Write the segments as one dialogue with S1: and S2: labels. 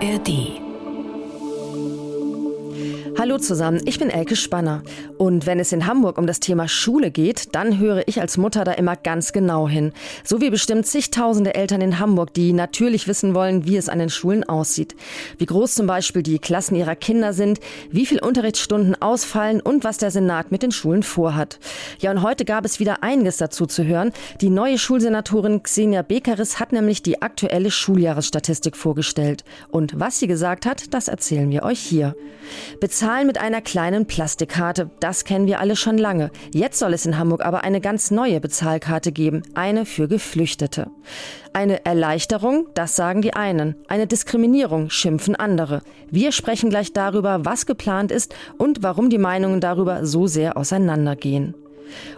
S1: ARD
S2: Hallo zusammen, ich bin Elke Spanner. Und wenn es in Hamburg um das Thema Schule geht, dann höre ich als Mutter da immer ganz genau hin. So wie bestimmt zigtausende Eltern in Hamburg, die natürlich wissen wollen, wie es an den Schulen aussieht. Wie groß zum Beispiel die Klassen ihrer Kinder sind, wie viel Unterrichtsstunden ausfallen und was der Senat mit den Schulen vorhat. Ja, und heute gab es wieder einiges dazu zu hören. Die neue Schulsenatorin Xenia Bekeris hat nämlich die aktuelle Schuljahresstatistik vorgestellt. Und was sie gesagt hat, das erzählen wir euch hier. Bezahlt Zahlen mit einer kleinen Plastikkarte, das kennen wir alle schon lange. Jetzt soll es in Hamburg aber eine ganz neue Bezahlkarte geben, eine für Geflüchtete. Eine Erleichterung, das sagen die einen. Eine Diskriminierung schimpfen andere. Wir sprechen gleich darüber, was geplant ist und warum die Meinungen darüber so sehr auseinandergehen.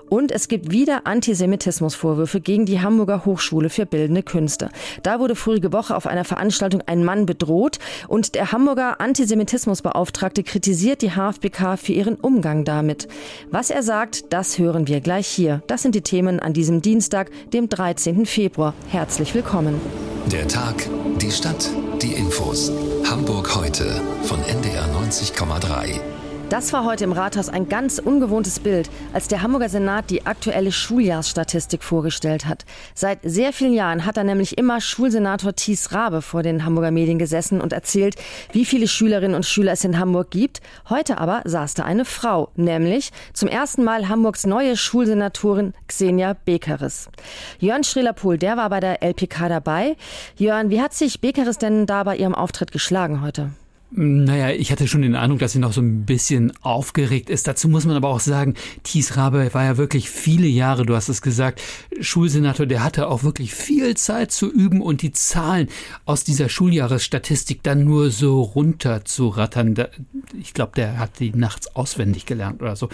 S2: Und es gibt wieder Antisemitismusvorwürfe gegen die Hamburger Hochschule für Bildende Künste. Da wurde vorige Woche auf einer Veranstaltung ein Mann bedroht und der Hamburger Antisemitismusbeauftragte kritisiert die HFBK für ihren Umgang damit. Was er sagt, das hören wir gleich hier. Das sind die Themen an diesem Dienstag, dem 13. Februar. Herzlich willkommen.
S1: Der Tag, die Stadt, die Infos. Hamburg heute von NDR 90,3.
S2: Das war heute im Rathaus ein ganz ungewohntes Bild, als der Hamburger Senat die aktuelle Schuljahrsstatistik vorgestellt hat. Seit sehr vielen Jahren hat da nämlich immer Schulsenator Thies Rabe vor den Hamburger Medien gesessen und erzählt, wie viele Schülerinnen und Schüler es in Hamburg gibt. Heute aber saß da eine Frau, nämlich zum ersten Mal Hamburgs neue Schulsenatorin Xenia Bekeris. Jörn Schreler-Pohl, der war bei der LPK dabei. Jörn, wie hat sich Bekeris denn da bei ihrem Auftritt geschlagen heute?
S3: Naja, ich hatte schon den Eindruck, dass sie noch so ein bisschen aufgeregt ist. Dazu muss man aber auch sagen, Thies Rabe war ja wirklich viele Jahre, du hast es gesagt, Schulsenator, der hatte auch wirklich viel Zeit zu üben und die Zahlen aus dieser Schuljahresstatistik dann nur so runter zu rattern. Ich glaube, der hat die nachts auswendig gelernt oder so.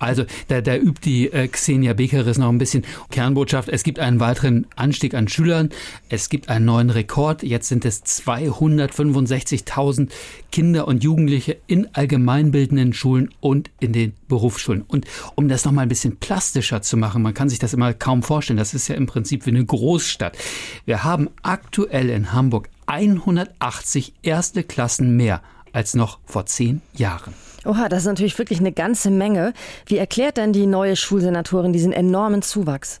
S3: Also da, da übt die äh, Xenia Bekeris noch ein bisschen. Kernbotschaft, es gibt einen weiteren Anstieg an Schülern, es gibt einen neuen Rekord, jetzt sind es 265.000 Kinder und Jugendliche in allgemeinbildenden Schulen und in den Berufsschulen. Und um das noch mal ein bisschen plastischer zu machen, man kann sich das immer kaum vorstellen, das ist ja im Prinzip wie eine Großstadt. Wir haben aktuell in Hamburg 180 erste Klassen mehr als noch vor zehn Jahren.
S2: Oha, das ist natürlich wirklich eine ganze Menge. Wie erklärt denn die neue Schulsenatorin diesen enormen Zuwachs?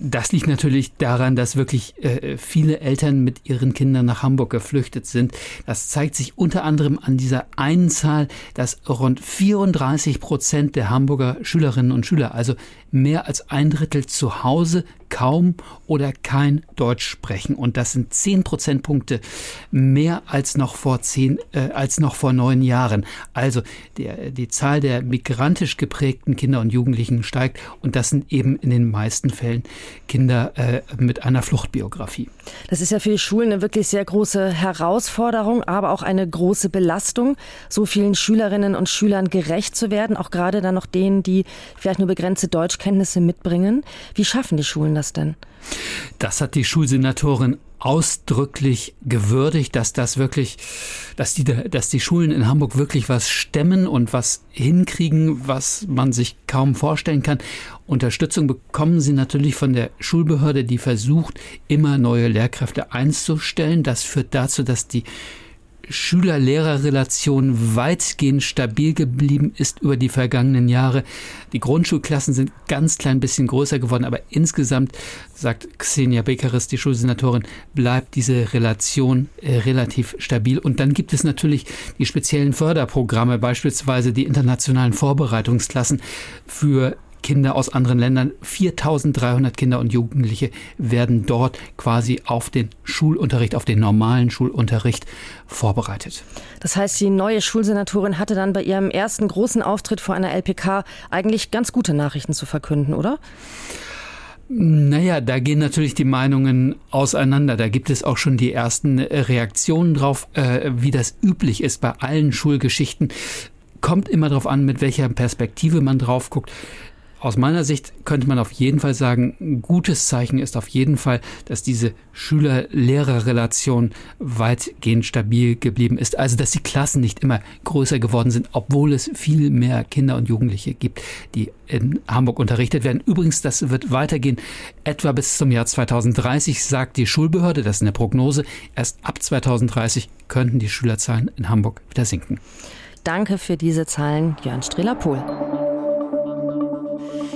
S3: Das liegt natürlich daran, dass wirklich äh, viele Eltern mit ihren Kindern nach Hamburg geflüchtet sind. Das zeigt sich unter anderem an dieser einen Zahl, dass rund 34 Prozent der Hamburger Schülerinnen und Schüler, also mehr als ein Drittel zu Hause kaum oder kein Deutsch sprechen. Und das sind zehn Prozentpunkte mehr als noch vor zehn, äh, als noch vor neun Jahren. Also der, die Zahl der migrantisch geprägten Kinder und Jugendlichen steigt. Und das sind eben in den meisten Fällen Kinder äh, mit einer Fluchtbiografie.
S2: Das ist ja für die Schulen eine wirklich sehr große Herausforderung, aber auch eine große Belastung, so vielen Schülerinnen und Schülern gerecht zu werden, auch gerade dann noch denen, die vielleicht nur begrenzte Deutschkenntnisse mitbringen. Wie schaffen die Schulen das denn?
S3: Das hat die Schulsenatorin ausdrücklich gewürdigt, dass das wirklich, dass die, dass die Schulen in Hamburg wirklich was stemmen und was hinkriegen, was man sich kaum vorstellen kann. Unterstützung bekommen sie natürlich von der Schulbehörde, die versucht, immer neue Lehrkräfte einzustellen. Das führt dazu, dass die Schüler-Lehrer-Relation weitgehend stabil geblieben ist über die vergangenen Jahre. Die Grundschulklassen sind ganz klein bisschen größer geworden, aber insgesamt, sagt Xenia Bekeris, die Schulsenatorin, bleibt diese Relation äh, relativ stabil. Und dann gibt es natürlich die speziellen Förderprogramme, beispielsweise die internationalen Vorbereitungsklassen für Kinder aus anderen Ländern. 4300 Kinder und Jugendliche werden dort quasi auf den Schulunterricht, auf den normalen Schulunterricht vorbereitet.
S2: Das heißt, die neue Schulsenatorin hatte dann bei ihrem ersten großen Auftritt vor einer LPK eigentlich ganz gute Nachrichten zu verkünden, oder?
S3: Naja, da gehen natürlich die Meinungen auseinander. Da gibt es auch schon die ersten Reaktionen drauf, äh, wie das üblich ist bei allen Schulgeschichten. Kommt immer darauf an, mit welcher Perspektive man drauf guckt. Aus meiner Sicht könnte man auf jeden Fall sagen, ein gutes Zeichen ist auf jeden Fall, dass diese Schüler-Lehrer-Relation weitgehend stabil geblieben ist. Also, dass die Klassen nicht immer größer geworden sind, obwohl es viel mehr Kinder und Jugendliche gibt, die in Hamburg unterrichtet werden. Übrigens, das wird weitergehen, etwa bis zum Jahr 2030, sagt die Schulbehörde, das ist eine Prognose. Erst ab 2030 könnten die Schülerzahlen in Hamburg wieder sinken.
S2: Danke für diese Zahlen, Jörn Strehler-Pohl.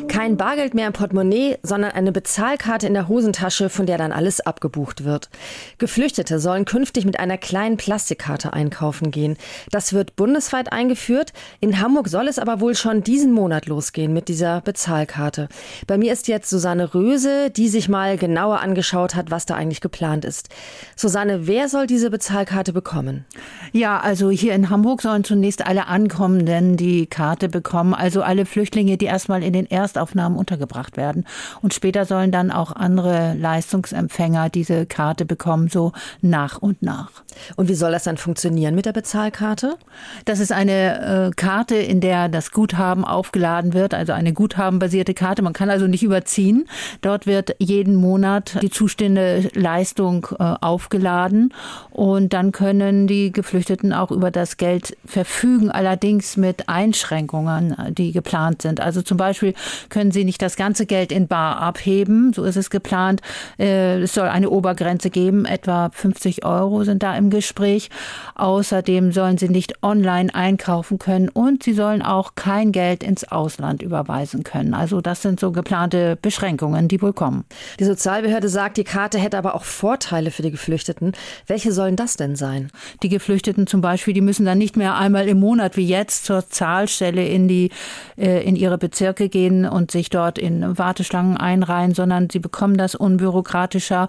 S2: Kein Bargeld mehr im Portemonnaie, sondern eine Bezahlkarte in der Hosentasche, von der dann alles abgebucht wird. Geflüchtete sollen künftig mit einer kleinen Plastikkarte einkaufen gehen. Das wird bundesweit eingeführt. In Hamburg soll es aber wohl schon diesen Monat losgehen mit dieser Bezahlkarte. Bei mir ist jetzt Susanne Röse, die sich mal genauer angeschaut hat, was da eigentlich geplant ist. Susanne, wer soll diese Bezahlkarte bekommen?
S4: Ja, also hier in Hamburg sollen zunächst alle Ankommenden die Karte bekommen, also alle Flüchtlinge, die erstmal in den Erst Erstaufnahmen untergebracht werden. Und später sollen dann auch andere Leistungsempfänger diese Karte bekommen, so nach und nach.
S2: Und wie soll das dann funktionieren mit der Bezahlkarte?
S4: Das ist eine äh, Karte, in der das Guthaben aufgeladen wird, also eine guthabenbasierte Karte. Man kann also nicht überziehen. Dort wird jeden Monat die zustehende Leistung äh, aufgeladen und dann können die Geflüchteten auch über das Geld verfügen, allerdings mit Einschränkungen, die geplant sind. Also zum Beispiel können sie nicht das ganze Geld in Bar abheben. So ist es geplant. Äh, es soll eine Obergrenze geben. Etwa 50 Euro sind da im Gespräch. Außerdem sollen sie nicht online einkaufen können und sie sollen auch kein Geld ins Ausland überweisen können. Also das sind so geplante Beschränkungen, die wohl kommen.
S2: Die Sozialbehörde sagt, die Karte hätte aber auch Vorteile für die Geflüchteten. Welche sollen das denn sein?
S4: Die Geflüchteten zum Beispiel, die müssen dann nicht mehr einmal im Monat wie jetzt zur Zahlstelle in die äh, in ihre Bezirke gehen und sich dort in Warteschlangen einreihen, sondern sie bekommen das unbürokratischer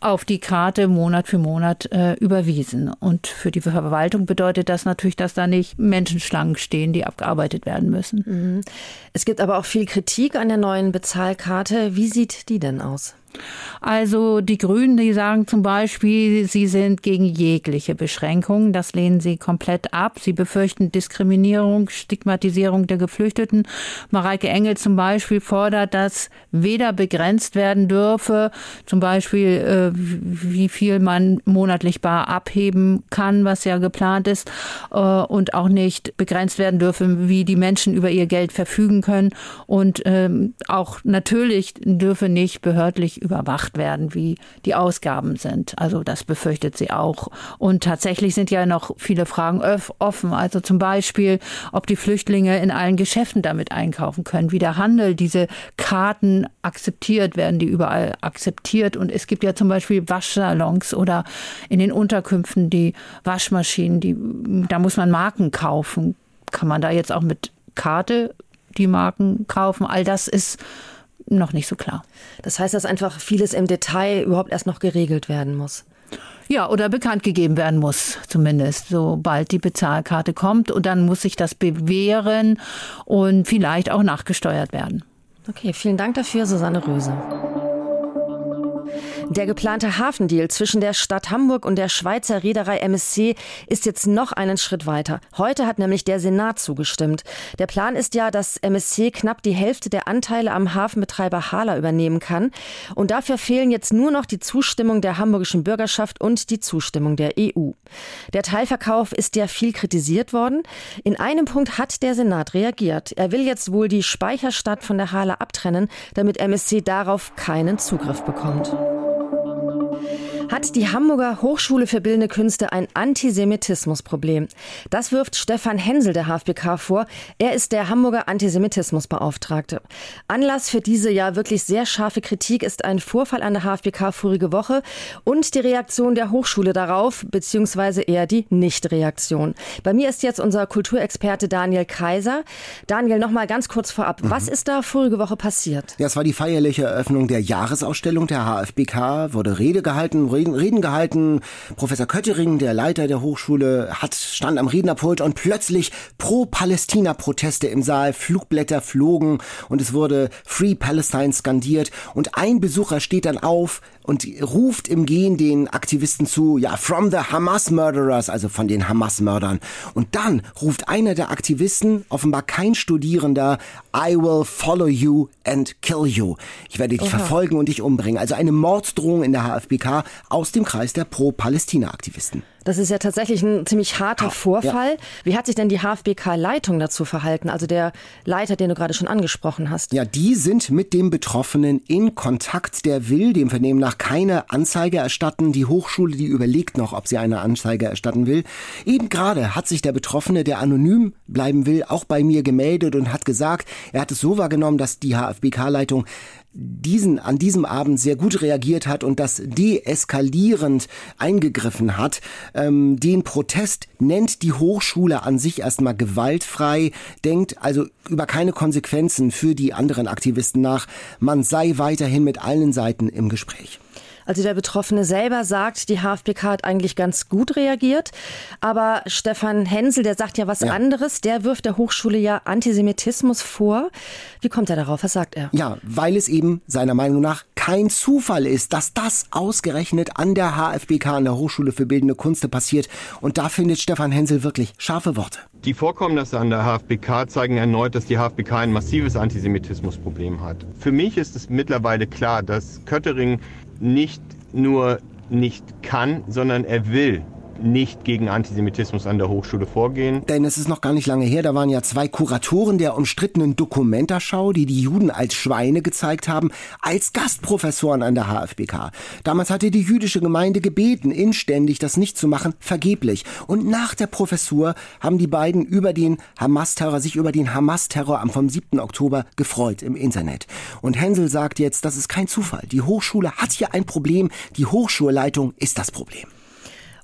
S4: auf die Karte Monat für Monat äh, überwiesen. Und für die Verwaltung bedeutet das natürlich, dass da nicht Menschenschlangen stehen, die abgearbeitet werden müssen.
S2: Mhm. Es gibt aber auch viel Kritik an der neuen Bezahlkarte. Wie sieht die denn aus?
S4: Also die Grünen, die sagen zum Beispiel, sie sind gegen jegliche Beschränkungen. Das lehnen sie komplett ab. Sie befürchten Diskriminierung, Stigmatisierung der Geflüchteten. Mareike Engel zum Beispiel fordert, dass weder begrenzt werden dürfe, zum Beispiel äh, wie viel man monatlich bar abheben kann, was ja geplant ist, äh, und auch nicht begrenzt werden dürfe, wie die Menschen über ihr Geld verfügen können. Und ähm, auch natürlich dürfe nicht behördlich überwacht werden, wie die Ausgaben sind. Also das befürchtet sie auch. Und tatsächlich sind ja noch viele Fragen offen. Also zum Beispiel, ob die Flüchtlinge in allen Geschäften damit einkaufen können, wie der Handel diese Karten akzeptiert, werden die überall akzeptiert. Und es gibt ja zum Beispiel Waschsalons oder in den Unterkünften die Waschmaschinen, die, da muss man Marken kaufen. Kann man da jetzt auch mit Karte die Marken kaufen? All das ist noch nicht so klar.
S2: Das heißt, dass einfach vieles im Detail überhaupt erst noch geregelt werden muss.
S4: Ja, oder bekannt gegeben werden muss, zumindest, sobald die Bezahlkarte kommt. Und dann muss sich das bewähren und vielleicht auch nachgesteuert werden.
S2: Okay, vielen Dank dafür, Susanne Röse. Der geplante Hafendeal zwischen der Stadt Hamburg und der Schweizer Reederei MSC ist jetzt noch einen Schritt weiter. Heute hat nämlich der Senat zugestimmt. Der Plan ist ja, dass MSC knapp die Hälfte der Anteile am Hafenbetreiber Hala übernehmen kann. Und dafür fehlen jetzt nur noch die Zustimmung der hamburgischen Bürgerschaft und die Zustimmung der EU. Der Teilverkauf ist ja viel kritisiert worden. In einem Punkt hat der Senat reagiert. Er will jetzt wohl die Speicherstadt von der Hala abtrennen, damit MSC darauf keinen Zugriff bekommt hat die Hamburger Hochschule für Bildende Künste ein Antisemitismusproblem. Das wirft Stefan Hensel der HFBK vor. Er ist der Hamburger Antisemitismusbeauftragte. Anlass für diese ja wirklich sehr scharfe Kritik ist ein Vorfall an der HFBK vorige Woche und die Reaktion der Hochschule darauf, beziehungsweise eher die Nichtreaktion. Bei mir ist jetzt unser Kulturexperte Daniel Kaiser. Daniel, noch mal ganz kurz vorab. Mhm. Was ist da vorige Woche passiert?
S5: Ja, es war die feierliche Eröffnung der Jahresausstellung der HFBK, wurde Rede gehalten, Reden gehalten. Professor Köttering, der Leiter der Hochschule, hat stand am Rednerpult und plötzlich Pro-Palästina-Proteste im Saal, Flugblätter flogen und es wurde Free Palestine skandiert und ein Besucher steht dann auf, und ruft im Gehen den Aktivisten zu, ja, from the Hamas Murderers, also von den Hamas-Mördern. Und dann ruft einer der Aktivisten, offenbar kein Studierender, I will follow you and kill you. Ich werde dich Oha. verfolgen und dich umbringen. Also eine Morddrohung in der HFBK aus dem Kreis der Pro-Palästina-Aktivisten.
S2: Das ist ja tatsächlich ein ziemlich harter Vorfall. Ja. Wie hat sich denn die HFBK-Leitung dazu verhalten? Also der Leiter, den du gerade schon angesprochen hast.
S5: Ja, die sind mit dem Betroffenen in Kontakt. Der will dem Vernehmen nach keine Anzeige erstatten. Die Hochschule, die überlegt noch, ob sie eine Anzeige erstatten will. Eben gerade hat sich der Betroffene, der anonym bleiben will, auch bei mir gemeldet und hat gesagt, er hat es so wahrgenommen, dass die HFBK-Leitung diesen, an diesem Abend sehr gut reagiert hat und das deeskalierend eingegriffen hat. Ähm, den Protest nennt die Hochschule an sich erstmal gewaltfrei, denkt also über keine Konsequenzen für die anderen Aktivisten nach. Man sei weiterhin mit allen Seiten im Gespräch.
S2: Also der Betroffene selber sagt, die HFPK hat eigentlich ganz gut reagiert. Aber Stefan Hensel, der sagt ja was ja. anderes. Der wirft der Hochschule ja Antisemitismus vor. Wie kommt er darauf? Was sagt er?
S5: Ja, weil es eben seiner Meinung nach kein Zufall ist, dass das ausgerechnet an der HFBK, an der Hochschule für Bildende Kunste passiert. Und da findet Stefan Hensel wirklich scharfe Worte.
S6: Die Vorkommnisse an der HFBK zeigen erneut, dass die HFBK ein massives Antisemitismusproblem hat. Für mich ist es mittlerweile klar, dass Köttering nicht nur nicht kann, sondern er will nicht gegen Antisemitismus an der Hochschule vorgehen.
S5: Denn es ist noch gar nicht lange her, da waren ja zwei Kuratoren der umstrittenen Dokumentarschau, die die Juden als Schweine gezeigt haben, als Gastprofessoren an der HFBK. Damals hatte die jüdische Gemeinde gebeten, inständig das nicht zu machen, vergeblich. Und nach der Professur haben die beiden über den Hamas-Terror, sich über den Hamas-Terror am vom 7. Oktober gefreut im Internet. Und Hensel sagt jetzt, das ist kein Zufall. Die Hochschule hat hier ein Problem, die Hochschulleitung ist das Problem.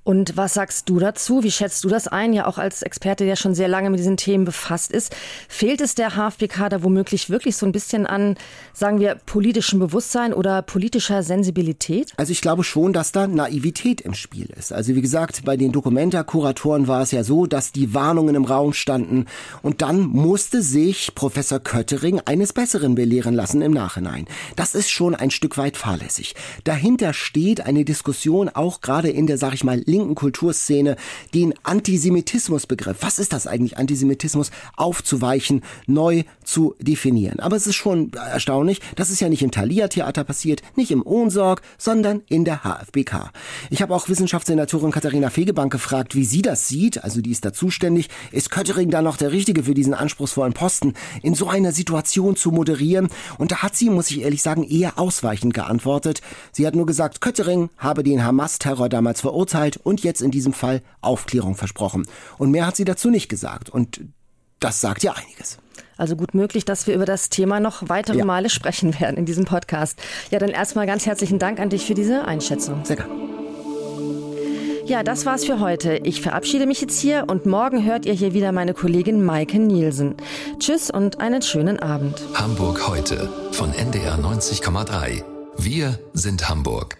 S2: Und was sagst du dazu? Wie schätzt du das ein? Ja, auch als Experte, der schon sehr lange mit diesen Themen befasst ist. Fehlt es der HFBK da womöglich wirklich so ein bisschen an, sagen wir, politischem Bewusstsein oder politischer Sensibilität?
S5: Also ich glaube schon, dass da Naivität im Spiel ist. Also wie gesagt, bei den Dokumenta-Kuratoren war es ja so, dass die Warnungen im Raum standen und dann musste sich Professor Köttering eines Besseren belehren lassen im Nachhinein. Das ist schon ein Stück weit fahrlässig. Dahinter steht eine Diskussion auch gerade in der, sag ich mal, linken Kulturszene den Antisemitismusbegriff, was ist das eigentlich Antisemitismus, aufzuweichen, neu zu definieren. Aber es ist schon erstaunlich, das ist ja nicht im Thalia-Theater passiert, nicht im Ohnsorg, sondern in der HFBK. Ich habe auch Wissenschaftssenatorin Katharina Fegebank gefragt, wie sie das sieht, also die ist da zuständig. Ist Köttering da noch der Richtige für diesen anspruchsvollen Posten, in so einer Situation zu moderieren? Und da hat sie, muss ich ehrlich sagen, eher ausweichend geantwortet. Sie hat nur gesagt, Köttering habe den Hamas-Terror damals verurteilt und jetzt in diesem Fall Aufklärung versprochen. Und mehr hat sie dazu nicht gesagt. Und das sagt ja einiges.
S2: Also gut möglich, dass wir über das Thema noch weitere ja. Male sprechen werden in diesem Podcast. Ja, dann erstmal ganz herzlichen Dank an dich für diese Einschätzung.
S5: Sehr gerne.
S2: Ja, das war's für heute. Ich verabschiede mich jetzt hier und morgen hört ihr hier wieder meine Kollegin Maike Nielsen. Tschüss und einen schönen Abend.
S1: Hamburg heute von NDR 90,3. Wir sind Hamburg.